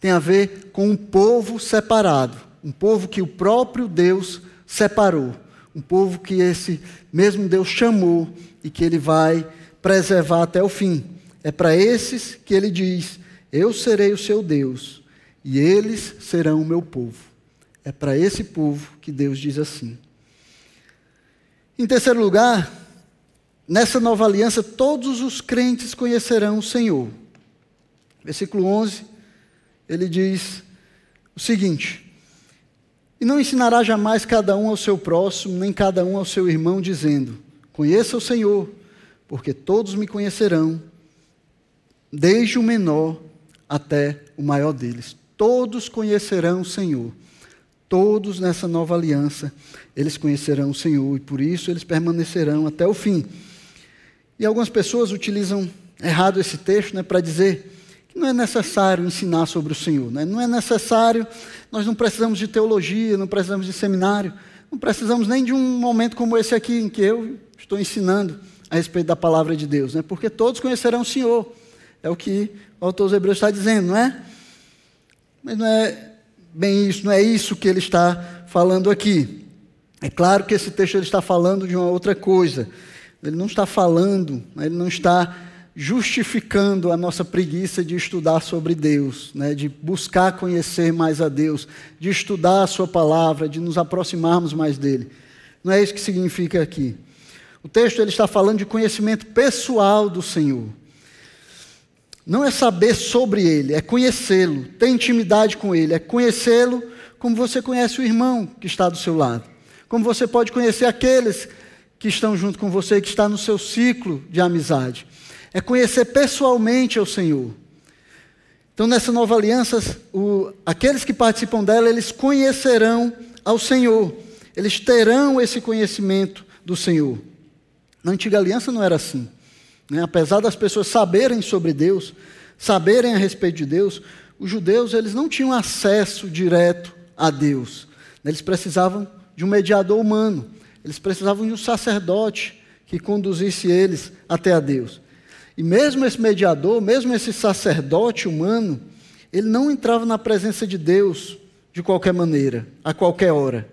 tem a ver com um povo separado, um povo que o próprio Deus separou, um povo que esse mesmo Deus chamou e que ele vai preservar até o fim. É para esses que ele diz: Eu serei o seu Deus e eles serão o meu povo. É para esse povo que Deus diz assim. Em terceiro lugar, nessa nova aliança, todos os crentes conhecerão o Senhor. Versículo 11, ele diz o seguinte: E não ensinará jamais cada um ao seu próximo, nem cada um ao seu irmão, dizendo: Conheça o Senhor, porque todos me conhecerão, desde o menor até o maior deles. Todos conhecerão o Senhor. Todos nessa nova aliança, eles conhecerão o Senhor e por isso eles permanecerão até o fim. E algumas pessoas utilizam errado esse texto né, para dizer que não é necessário ensinar sobre o Senhor. Né? Não é necessário, nós não precisamos de teologia, não precisamos de seminário, não precisamos nem de um momento como esse aqui, em que eu estou ensinando a respeito da palavra de Deus, né? porque todos conhecerão o Senhor. É o que o autor dos Hebreus está dizendo, não é? Mas não é bem isso, não é isso que ele está falando aqui. É claro que esse texto ele está falando de uma outra coisa. Ele não está falando, né, ele não está justificando a nossa preguiça de estudar sobre Deus, né, de buscar conhecer mais a Deus, de estudar a Sua palavra, de nos aproximarmos mais dele. Não é isso que significa aqui. O texto ele está falando de conhecimento pessoal do Senhor. Não é saber sobre ele, é conhecê-lo, ter intimidade com ele, é conhecê-lo como você conhece o irmão que está do seu lado. Como você pode conhecer aqueles que estão junto com você, que está no seu ciclo de amizade. É conhecer pessoalmente ao Senhor. Então, nessa nova aliança, o, aqueles que participam dela, eles conhecerão ao Senhor. Eles terão esse conhecimento do Senhor. Na antiga aliança não era assim. Né? Apesar das pessoas saberem sobre Deus, saberem a respeito de Deus, os judeus eles não tinham acesso direto a Deus. Eles precisavam de um mediador humano. Eles precisavam de um sacerdote que conduzisse eles até a Deus. E mesmo esse mediador, mesmo esse sacerdote humano, ele não entrava na presença de Deus de qualquer maneira, a qualquer hora.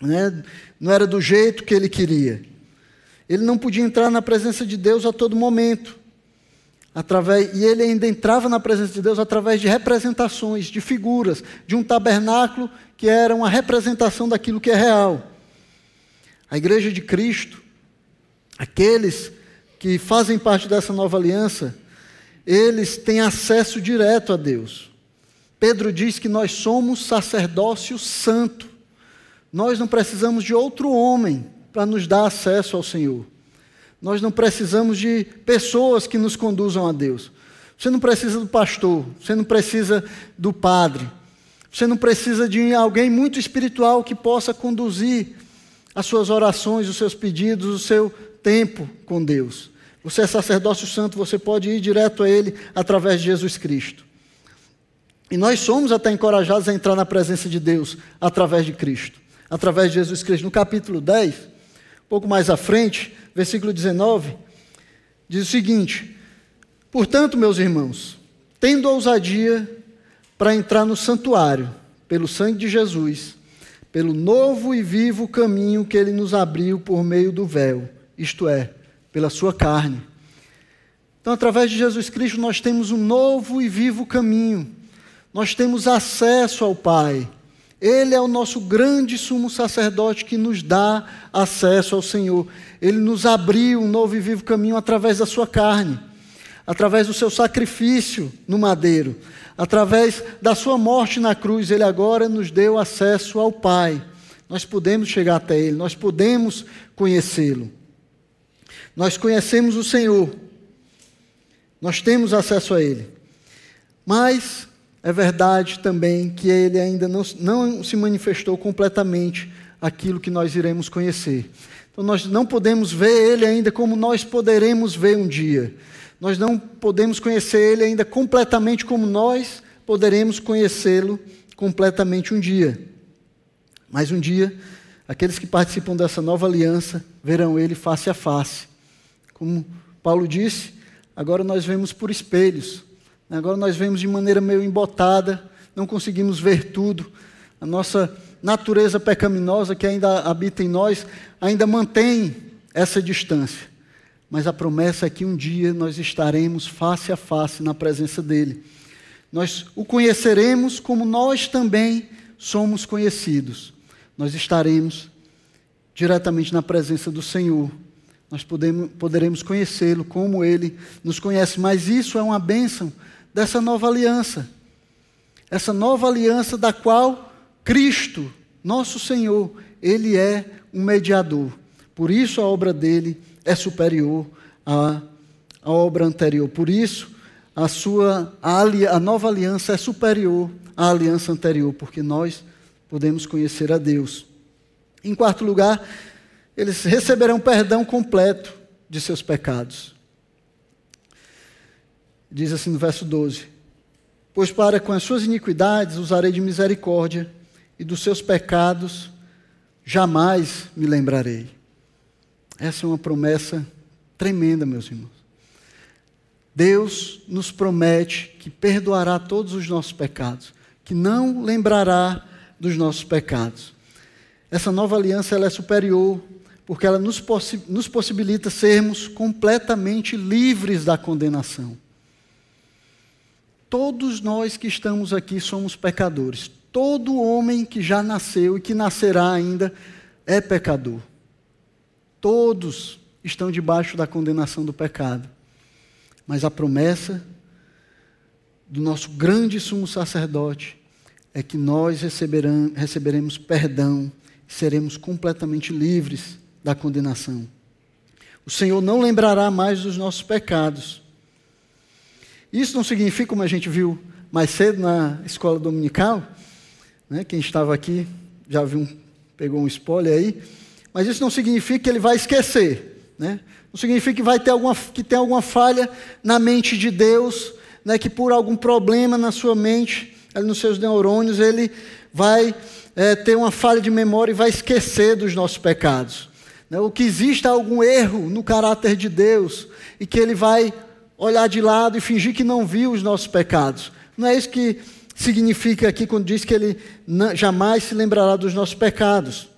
Né? Não era do jeito que ele queria. Ele não podia entrar na presença de Deus a todo momento. Através, e ele ainda entrava na presença de Deus através de representações, de figuras, de um tabernáculo que era uma representação daquilo que é real. A igreja de Cristo, aqueles que fazem parte dessa nova aliança, eles têm acesso direto a Deus. Pedro diz que nós somos sacerdócio santo. Nós não precisamos de outro homem para nos dar acesso ao Senhor. Nós não precisamos de pessoas que nos conduzam a Deus. Você não precisa do pastor, você não precisa do padre, você não precisa de alguém muito espiritual que possa conduzir as suas orações, os seus pedidos, o seu tempo com Deus. Você é sacerdócio santo, você pode ir direto a Ele através de Jesus Cristo. E nós somos até encorajados a entrar na presença de Deus através de Cristo, através de Jesus Cristo. No capítulo 10, um pouco mais à frente, versículo 19, diz o seguinte: Portanto, meus irmãos, tendo ousadia para entrar no santuário, pelo sangue de Jesus, pelo novo e vivo caminho que ele nos abriu por meio do véu, isto é, pela sua carne. Então, através de Jesus Cristo, nós temos um novo e vivo caminho, nós temos acesso ao Pai, ele é o nosso grande sumo sacerdote que nos dá acesso ao Senhor. Ele nos abriu um novo e vivo caminho através da sua carne, através do seu sacrifício no madeiro, através da sua morte na cruz. Ele agora nos deu acesso ao Pai. Nós podemos chegar até Ele, nós podemos conhecê-lo. Nós conhecemos o Senhor, nós temos acesso a Ele. Mas é verdade também que ele ainda não, não se manifestou completamente aquilo que nós iremos conhecer. Então nós não podemos ver ele ainda como nós poderemos ver um dia. Nós não podemos conhecer ele ainda completamente como nós poderemos conhecê-lo completamente um dia. Mas um dia, aqueles que participam dessa nova aliança verão ele face a face. Como Paulo disse, agora nós vemos por espelhos, Agora nós vemos de maneira meio embotada, não conseguimos ver tudo. A nossa natureza pecaminosa que ainda habita em nós ainda mantém essa distância. Mas a promessa é que um dia nós estaremos face a face na presença dele. Nós o conheceremos como nós também somos conhecidos. Nós estaremos diretamente na presença do Senhor. Nós podemos, poderemos conhecê-lo como ele nos conhece, mas isso é uma bênção dessa nova aliança. Essa nova aliança da qual Cristo Nosso Senhor, ele é um mediador. Por isso a obra dele é superior à, à obra anterior. Por isso a sua a, a nova aliança é superior à aliança anterior, porque nós podemos conhecer a Deus. Em quarto lugar, eles receberão perdão completo de seus pecados. Diz assim no verso 12: Pois para com as suas iniquidades usarei de misericórdia, e dos seus pecados jamais me lembrarei. Essa é uma promessa tremenda, meus irmãos. Deus nos promete que perdoará todos os nossos pecados, que não lembrará dos nossos pecados. Essa nova aliança ela é superior porque ela nos, possi nos possibilita sermos completamente livres da condenação. Todos nós que estamos aqui somos pecadores. Todo homem que já nasceu e que nascerá ainda é pecador. Todos estão debaixo da condenação do pecado. Mas a promessa do nosso grande sumo sacerdote é que nós receberemos perdão, seremos completamente livres da condenação. O Senhor não lembrará mais dos nossos pecados. Isso não significa, como a gente viu mais cedo na escola dominical, né, quem estava aqui já viu, pegou um spoiler aí, mas isso não significa que ele vai esquecer. Né? Não significa que vai ter alguma, que tem alguma falha na mente de Deus, né, que por algum problema na sua mente, nos seus neurônios, ele vai é, ter uma falha de memória e vai esquecer dos nossos pecados. Né, ou que exista algum erro no caráter de Deus e que ele vai olhar de lado e fingir que não viu os nossos pecados. Não é isso que significa aqui quando diz que ele jamais se lembrará dos nossos pecados.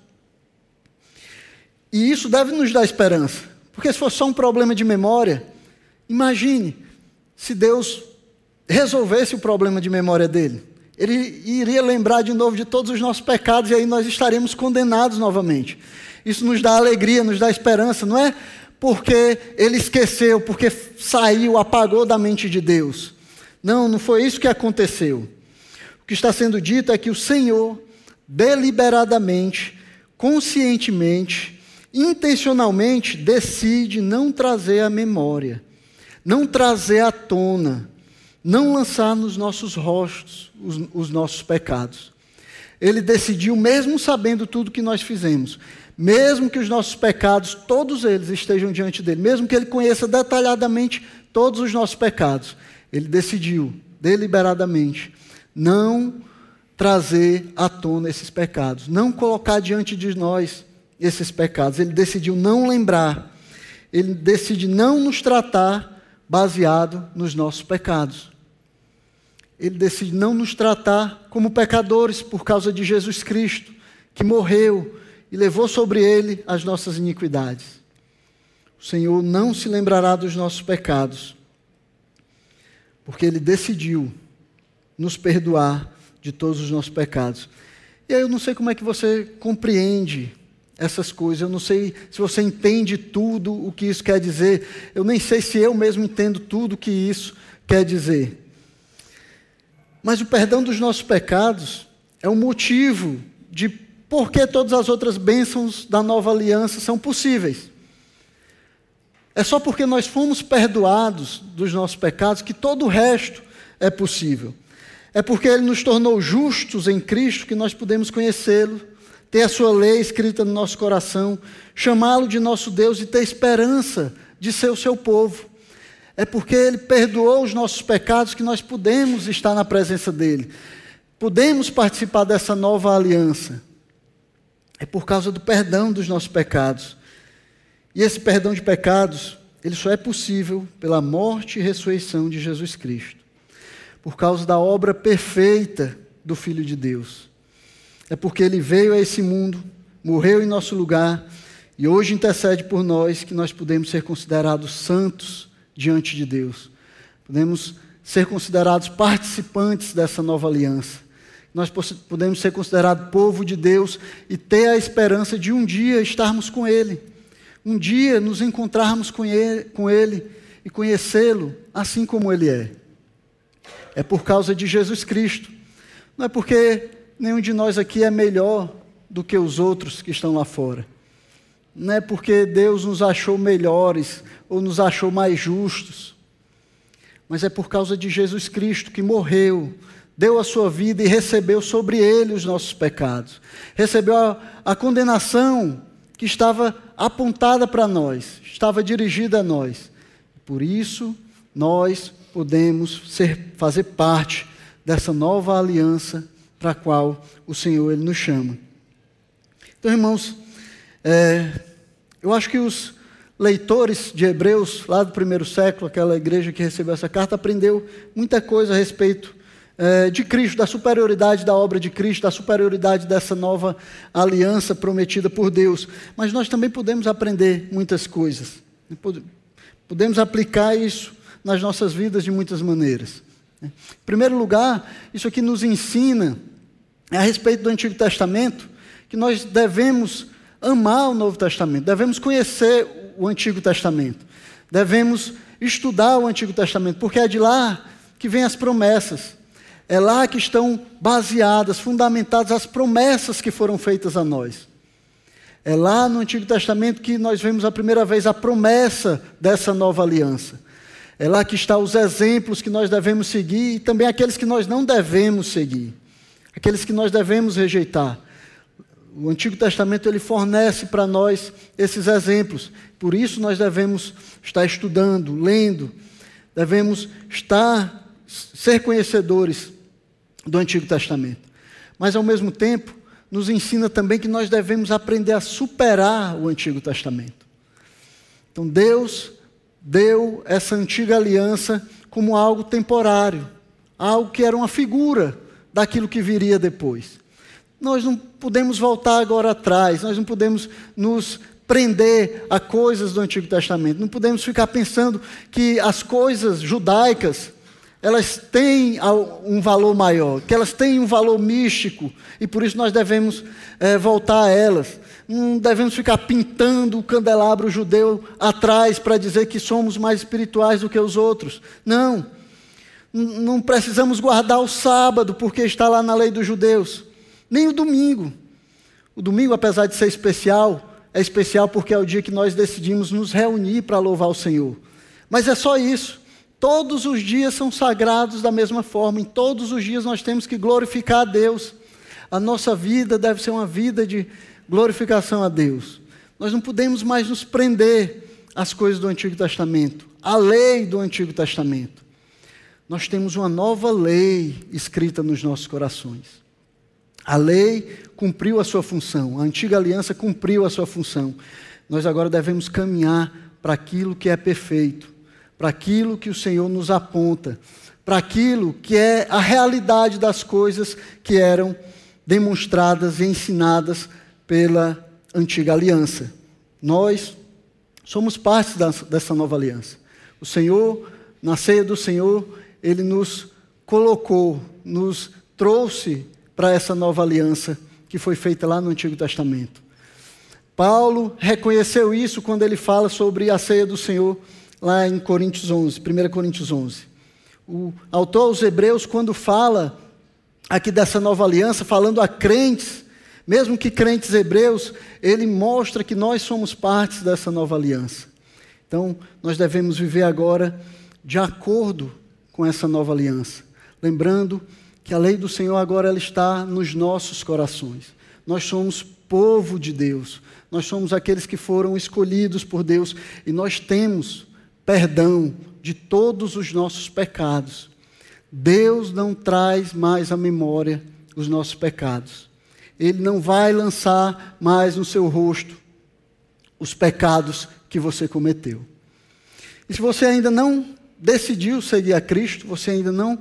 E isso deve nos dar esperança, porque se fosse só um problema de memória, imagine se Deus resolvesse o problema de memória dele. Ele iria lembrar de novo de todos os nossos pecados e aí nós estaremos condenados novamente. Isso nos dá alegria, nos dá esperança, não é porque ele esqueceu, porque saiu, apagou da mente de Deus. Não, não foi isso que aconteceu. O que está sendo dito é que o Senhor, deliberadamente, conscientemente, intencionalmente, decide não trazer à memória, não trazer à tona, não lançar nos nossos rostos os, os nossos pecados. Ele decidiu, mesmo sabendo tudo que nós fizemos, mesmo que os nossos pecados, todos eles estejam diante dele, mesmo que ele conheça detalhadamente todos os nossos pecados, ele decidiu deliberadamente não trazer à tona esses pecados, não colocar diante de nós esses pecados. Ele decidiu não lembrar, ele decide não nos tratar baseado nos nossos pecados. Ele decide não nos tratar como pecadores por causa de Jesus Cristo, que morreu e levou sobre ele as nossas iniquidades. O Senhor não se lembrará dos nossos pecados, porque ele decidiu nos perdoar de todos os nossos pecados. E aí eu não sei como é que você compreende essas coisas, eu não sei se você entende tudo o que isso quer dizer, eu nem sei se eu mesmo entendo tudo o que isso quer dizer. Mas o perdão dos nossos pecados é o motivo de porque todas as outras bênçãos da nova aliança são possíveis. É só porque nós fomos perdoados dos nossos pecados que todo o resto é possível. É porque Ele nos tornou justos em Cristo que nós podemos conhecê-lo, ter a Sua lei escrita no nosso coração, chamá-lo de nosso Deus e ter esperança de ser o seu povo. É porque Ele perdoou os nossos pecados que nós podemos estar na presença dEle, podemos participar dessa nova aliança é por causa do perdão dos nossos pecados. E esse perdão de pecados, ele só é possível pela morte e ressurreição de Jesus Cristo. Por causa da obra perfeita do Filho de Deus. É porque ele veio a esse mundo, morreu em nosso lugar e hoje intercede por nós que nós podemos ser considerados santos diante de Deus. Podemos ser considerados participantes dessa nova aliança nós podemos ser considerados povo de Deus e ter a esperança de um dia estarmos com Ele, um dia nos encontrarmos com Ele, com ele e conhecê-lo assim como Ele é. É por causa de Jesus Cristo. Não é porque nenhum de nós aqui é melhor do que os outros que estão lá fora. Não é porque Deus nos achou melhores ou nos achou mais justos, mas é por causa de Jesus Cristo que morreu, deu a sua vida e recebeu sobre ele os nossos pecados. Recebeu a, a condenação que estava apontada para nós, estava dirigida a nós. Por isso, nós podemos ser, fazer parte dessa nova aliança para a qual o Senhor ele nos chama. Então, irmãos, é, eu acho que os leitores de Hebreus, lá do primeiro século, aquela igreja que recebeu essa carta, aprendeu muita coisa a respeito é, de Cristo, da superioridade da obra de Cristo, da superioridade dessa nova aliança prometida por Deus. Mas nós também podemos aprender muitas coisas. Podemos aplicar isso nas nossas vidas de muitas maneiras. Em primeiro lugar, isso aqui nos ensina a respeito do Antigo Testamento, que nós devemos amar o Novo Testamento, devemos conhecer o Antigo Testamento, devemos estudar o Antigo Testamento, porque é de lá que vêm as promessas, é lá que estão baseadas, fundamentadas as promessas que foram feitas a nós. É lá no Antigo Testamento que nós vemos a primeira vez a promessa dessa nova aliança. É lá que estão os exemplos que nós devemos seguir e também aqueles que nós não devemos seguir, aqueles que nós devemos rejeitar. O Antigo Testamento ele fornece para nós esses exemplos. Por isso nós devemos estar estudando, lendo, devemos estar ser conhecedores do Antigo Testamento. Mas ao mesmo tempo, nos ensina também que nós devemos aprender a superar o Antigo Testamento. Então Deus deu essa antiga aliança como algo temporário, algo que era uma figura daquilo que viria depois. Nós não podemos voltar agora atrás, nós não podemos nos prender a coisas do Antigo Testamento, não podemos ficar pensando que as coisas judaicas elas têm um valor maior, que elas têm um valor místico, e por isso nós devemos é, voltar a elas. Não devemos ficar pintando o candelabro judeu atrás para dizer que somos mais espirituais do que os outros. Não. Não precisamos guardar o sábado porque está lá na lei dos judeus nem o domingo. O domingo, apesar de ser especial, é especial porque é o dia que nós decidimos nos reunir para louvar o Senhor. Mas é só isso. Todos os dias são sagrados da mesma forma, em todos os dias nós temos que glorificar a Deus. A nossa vida deve ser uma vida de glorificação a Deus. Nós não podemos mais nos prender às coisas do Antigo Testamento, à lei do Antigo Testamento. Nós temos uma nova lei escrita nos nossos corações. A lei cumpriu a sua função, a antiga aliança cumpriu a sua função. Nós agora devemos caminhar para aquilo que é perfeito, para aquilo que o Senhor nos aponta, para aquilo que é a realidade das coisas que eram demonstradas e ensinadas pela antiga aliança. Nós somos parte dessa nova aliança. O Senhor, na ceia do Senhor, Ele nos colocou, nos trouxe para essa nova aliança que foi feita lá no Antigo Testamento. Paulo reconheceu isso quando ele fala sobre a ceia do Senhor, lá em Coríntios 11, 1 Coríntios 11. O autor aos Hebreus, quando fala aqui dessa nova aliança, falando a crentes, mesmo que crentes hebreus, ele mostra que nós somos partes dessa nova aliança. Então, nós devemos viver agora de acordo com essa nova aliança, lembrando que a lei do Senhor agora ela está nos nossos corações. Nós somos povo de Deus, nós somos aqueles que foram escolhidos por Deus e nós temos perdão de todos os nossos pecados. Deus não traz mais à memória os nossos pecados. Ele não vai lançar mais no seu rosto os pecados que você cometeu. E se você ainda não decidiu seguir a Cristo, você ainda não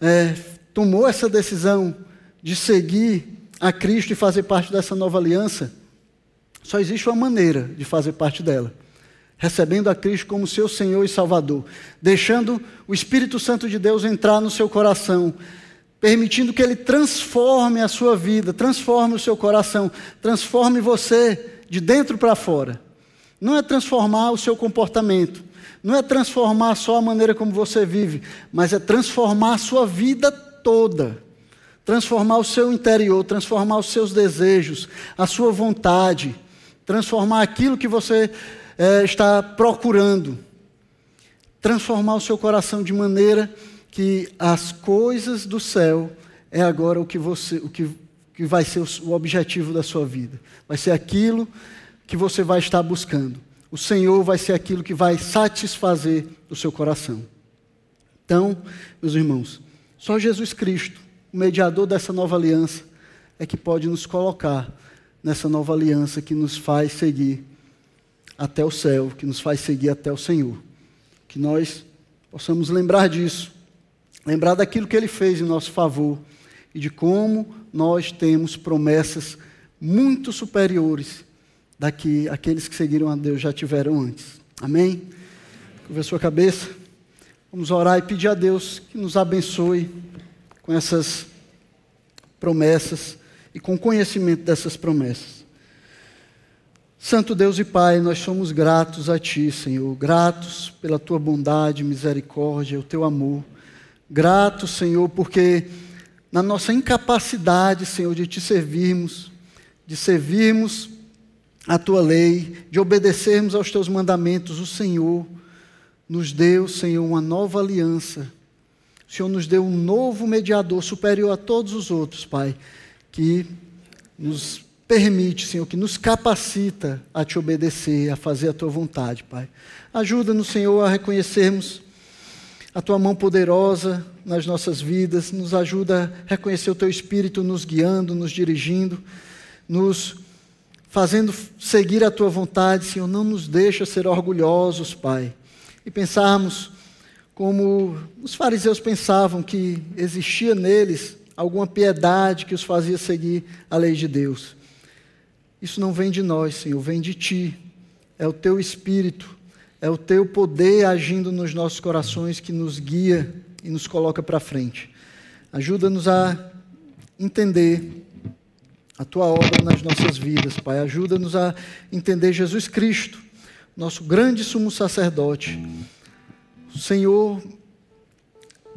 é, tomou essa decisão de seguir a Cristo e fazer parte dessa nova aliança, só existe uma maneira de fazer parte dela. Recebendo a Cristo como seu Senhor e Salvador, deixando o Espírito Santo de Deus entrar no seu coração, permitindo que ele transforme a sua vida, transforme o seu coração, transforme você de dentro para fora. Não é transformar o seu comportamento, não é transformar só a maneira como você vive, mas é transformar a sua vida toda. transformar o seu interior, transformar os seus desejos, a sua vontade, transformar aquilo que você é, está procurando, transformar o seu coração de maneira que as coisas do céu é agora o que você, o que, que vai ser o objetivo da sua vida, vai ser aquilo que você vai estar buscando. O Senhor vai ser aquilo que vai satisfazer o seu coração. Então, meus irmãos, só Jesus Cristo, o mediador dessa nova aliança, é que pode nos colocar nessa nova aliança que nos faz seguir até o céu, que nos faz seguir até o Senhor. Que nós possamos lembrar disso, lembrar daquilo que Ele fez em nosso favor e de como nós temos promessas muito superiores da que aqueles que seguiram a Deus já tiveram antes. Amém? A sua cabeça. Vamos orar e pedir a Deus que nos abençoe com essas promessas e com conhecimento dessas promessas. Santo Deus e Pai, nós somos gratos a Ti, Senhor, gratos pela Tua bondade, misericórdia, o Teu amor. Gratos, Senhor, porque na nossa incapacidade, Senhor, de Te servirmos, de servirmos a tua lei, de obedecermos aos teus mandamentos, o Senhor nos deu, Senhor, uma nova aliança. O Senhor nos deu um novo mediador superior a todos os outros, Pai, que nos permite, Senhor, que nos capacita a te obedecer, a fazer a tua vontade, Pai. Ajuda-nos, Senhor, a reconhecermos a tua mão poderosa nas nossas vidas, nos ajuda a reconhecer o teu espírito nos guiando, nos dirigindo, nos fazendo seguir a tua vontade, Senhor, não nos deixa ser orgulhosos, Pai, e pensarmos como os fariseus pensavam que existia neles alguma piedade que os fazia seguir a lei de Deus. Isso não vem de nós, Senhor, vem de Ti. É o Teu Espírito, é o Teu poder agindo nos nossos corações que nos guia e nos coloca para frente. Ajuda-nos a entender a tua obra nas nossas vidas, Pai. Ajuda-nos a entender Jesus Cristo, nosso grande sumo sacerdote, Senhor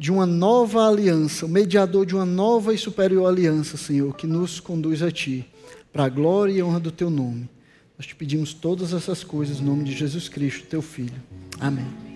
de uma nova aliança, o mediador de uma nova e superior aliança, Senhor, que nos conduz a Ti, para a glória e honra do Teu nome. Nós te pedimos todas essas coisas em nome de Jesus Cristo, Teu Filho. Amém.